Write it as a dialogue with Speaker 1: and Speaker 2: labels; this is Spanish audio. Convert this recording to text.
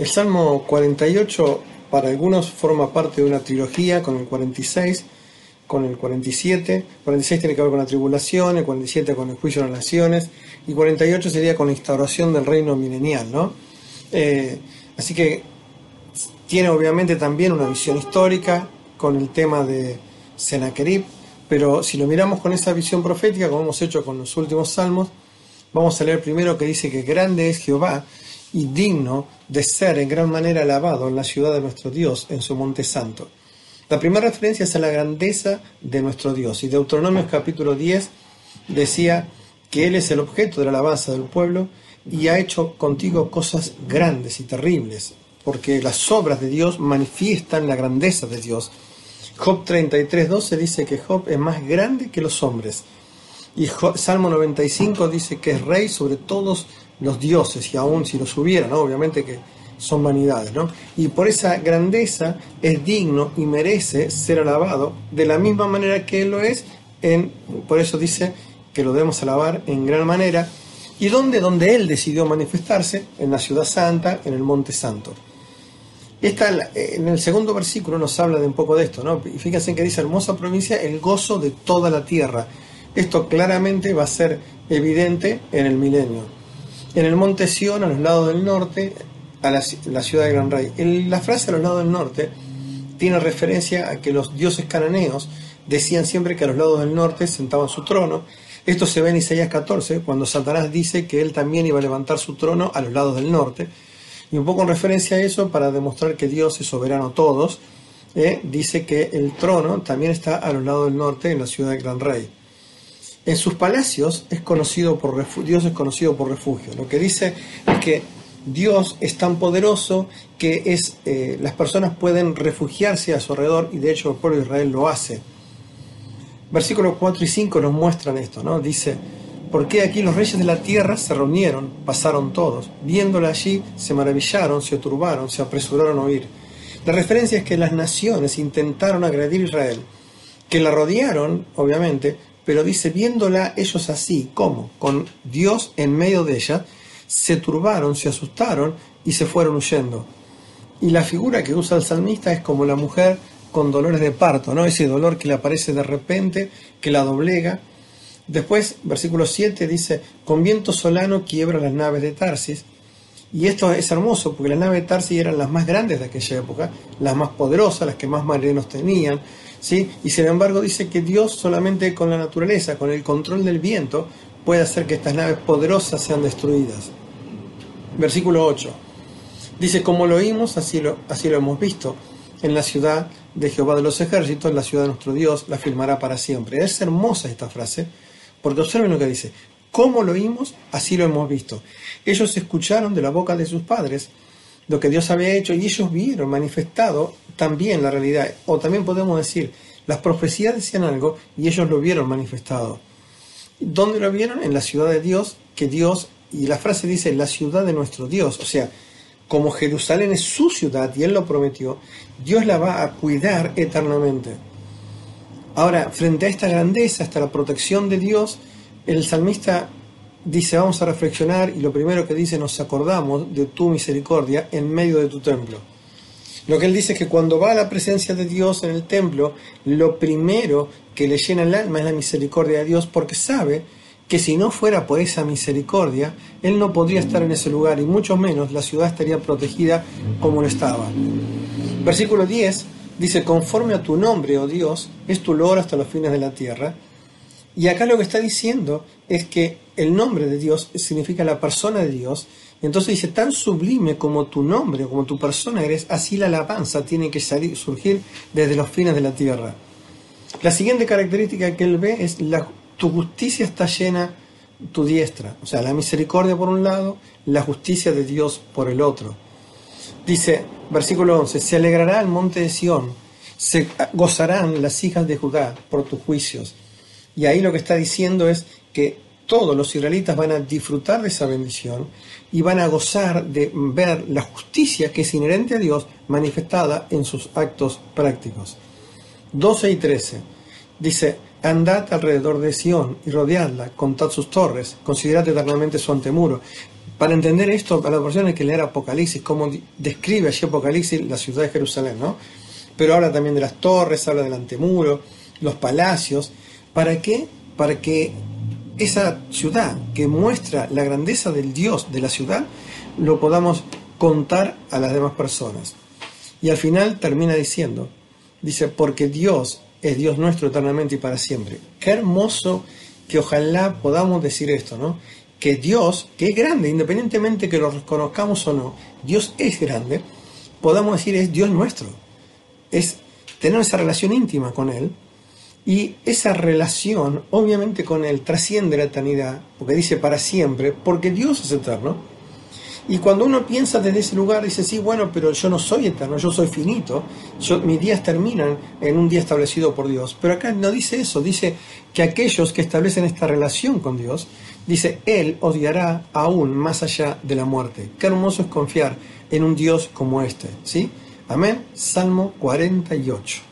Speaker 1: El Salmo 48 para algunos forma parte de una trilogía con el 46, con el 47. 46 tiene que ver con la tribulación, el 47 con el juicio de las naciones y 48 sería con la instauración del reino milenial, ¿no? Eh, así que tiene obviamente también una visión histórica con el tema de Sennacherib, pero si lo miramos con esa visión profética, como hemos hecho con los últimos salmos, vamos a leer primero que dice que grande es Jehová y digno de ser en gran manera alabado en la ciudad de nuestro Dios, en su monte santo. La primera referencia es a la grandeza de nuestro Dios. Y Deuteronomio capítulo 10 decía que Él es el objeto de la alabanza del pueblo y ha hecho contigo cosas grandes y terribles, porque las obras de Dios manifiestan la grandeza de Dios. Job 33.12 dice que Job es más grande que los hombres. Y Salmo 95 dice que es rey sobre todos los dioses, y aún si los hubiera, obviamente que son vanidades, ¿no? Y por esa grandeza es digno y merece ser alabado de la misma manera que Él lo es, en, por eso dice que lo debemos alabar en gran manera. ¿Y dónde? Donde Él decidió manifestarse, en la ciudad santa, en el monte santo. Esta, en el segundo versículo nos habla de un poco de esto, ¿no? Y fíjense que dice, hermosa provincia, el gozo de toda la tierra. Esto claramente va a ser evidente en el milenio. En el monte Sión, a los lados del norte, a la, ciudad de Gran Rey. la frase a los lados del norte tiene referencia a que los dioses cananeos decían siempre que a los lados del norte sentaban su trono. Esto se ve en Isaías 14, cuando Satanás dice que él también iba a levantar su trono a los lados del norte. Y un poco en referencia a eso, para demostrar que Dios es soberano todos, eh, dice que el trono también está a los lados del norte en la ciudad de Gran Rey. En sus palacios es conocido por Dios es conocido por refugio. Lo que dice es que Dios es tan poderoso que es, eh, las personas pueden refugiarse a su alrededor y de hecho el pueblo de Israel lo hace. Versículos 4 y 5 nos muestran esto, ¿no? Dice, porque aquí los reyes de la tierra se reunieron, pasaron todos, viéndola allí, se maravillaron, se turbaron, se apresuraron a oír. La referencia es que las naciones intentaron agredir a Israel, que la rodearon, obviamente, pero dice, viéndola ellos así, ¿cómo? Con Dios en medio de ella, se turbaron, se asustaron y se fueron huyendo. Y la figura que usa el salmista es como la mujer con dolores de parto, ¿no? Ese dolor que le aparece de repente, que la doblega. Después, versículo 7 dice, con viento solano quiebra las naves de Tarsis. Y esto es hermoso porque las naves de Tarsis eran las más grandes de aquella época, las más poderosas, las que más marineros tenían, ¿sí? Y sin embargo dice que Dios solamente con la naturaleza, con el control del viento, puede hacer que estas naves poderosas sean destruidas. Versículo 8. Dice, como lo oímos, así lo, así lo hemos visto. En la ciudad de Jehová de los ejércitos, la ciudad de nuestro Dios, la firmará para siempre. Es hermosa esta frase, porque observen lo que dice. Como lo oímos, así lo hemos visto. Ellos escucharon de la boca de sus padres lo que Dios había hecho y ellos vieron manifestado también la realidad. O también podemos decir, las profecías decían algo y ellos lo vieron manifestado. ¿Dónde lo vieron? En la ciudad de Dios, que Dios y la frase dice, la ciudad de nuestro Dios. O sea, como Jerusalén es su ciudad y Él lo prometió, Dios la va a cuidar eternamente. Ahora, frente a esta grandeza, hasta la protección de Dios, el salmista dice, vamos a reflexionar y lo primero que dice, nos acordamos de tu misericordia en medio de tu templo. Lo que él dice es que cuando va a la presencia de Dios en el templo, lo primero que le llena el alma es la misericordia de Dios porque sabe que si no fuera por esa misericordia, él no podría estar en ese lugar y mucho menos la ciudad estaría protegida como lo estaba. Versículo 10 dice, conforme a tu nombre, oh Dios, es tu lor hasta los fines de la tierra. Y acá lo que está diciendo es que el nombre de Dios significa la persona de Dios. Entonces dice, tan sublime como tu nombre, como tu persona eres, así la alabanza tiene que salir, surgir desde los fines de la tierra. La siguiente característica que él ve es la tu justicia está llena tu diestra, o sea, la misericordia por un lado, la justicia de Dios por el otro. Dice, versículo 11, se alegrará el monte de Sión, se gozarán las hijas de Judá por tus juicios. Y ahí lo que está diciendo es que todos los israelitas van a disfrutar de esa bendición y van a gozar de ver la justicia que es inherente a Dios manifestada en sus actos prácticos. 12 y 13 dice, Andad alrededor de Sión y rodeadla, contad sus torres, considerad eternamente su antemuro. Para entender esto, a la persona hay que leer Apocalipsis, como describe allí Apocalipsis la ciudad de Jerusalén, ¿no? Pero habla también de las torres, habla del antemuro, los palacios. ¿Para qué? Para que esa ciudad que muestra la grandeza del Dios de la ciudad, lo podamos contar a las demás personas. Y al final termina diciendo, dice, porque Dios es Dios nuestro eternamente y para siempre. Qué hermoso que ojalá podamos decir esto, ¿no? Que Dios, que es grande, independientemente que lo reconozcamos o no, Dios es grande, podamos decir es Dios nuestro. Es tener esa relación íntima con Él. Y esa relación, obviamente, con Él trasciende la eternidad, porque dice para siempre, porque Dios es eterno. Y cuando uno piensa desde ese lugar, dice, sí, bueno, pero yo no soy eterno, yo soy finito, yo, mis días terminan en un día establecido por Dios. Pero acá no dice eso, dice que aquellos que establecen esta relación con Dios, dice, Él odiará aún más allá de la muerte. Qué hermoso es confiar en un Dios como este, ¿sí? Amén. Salmo 48.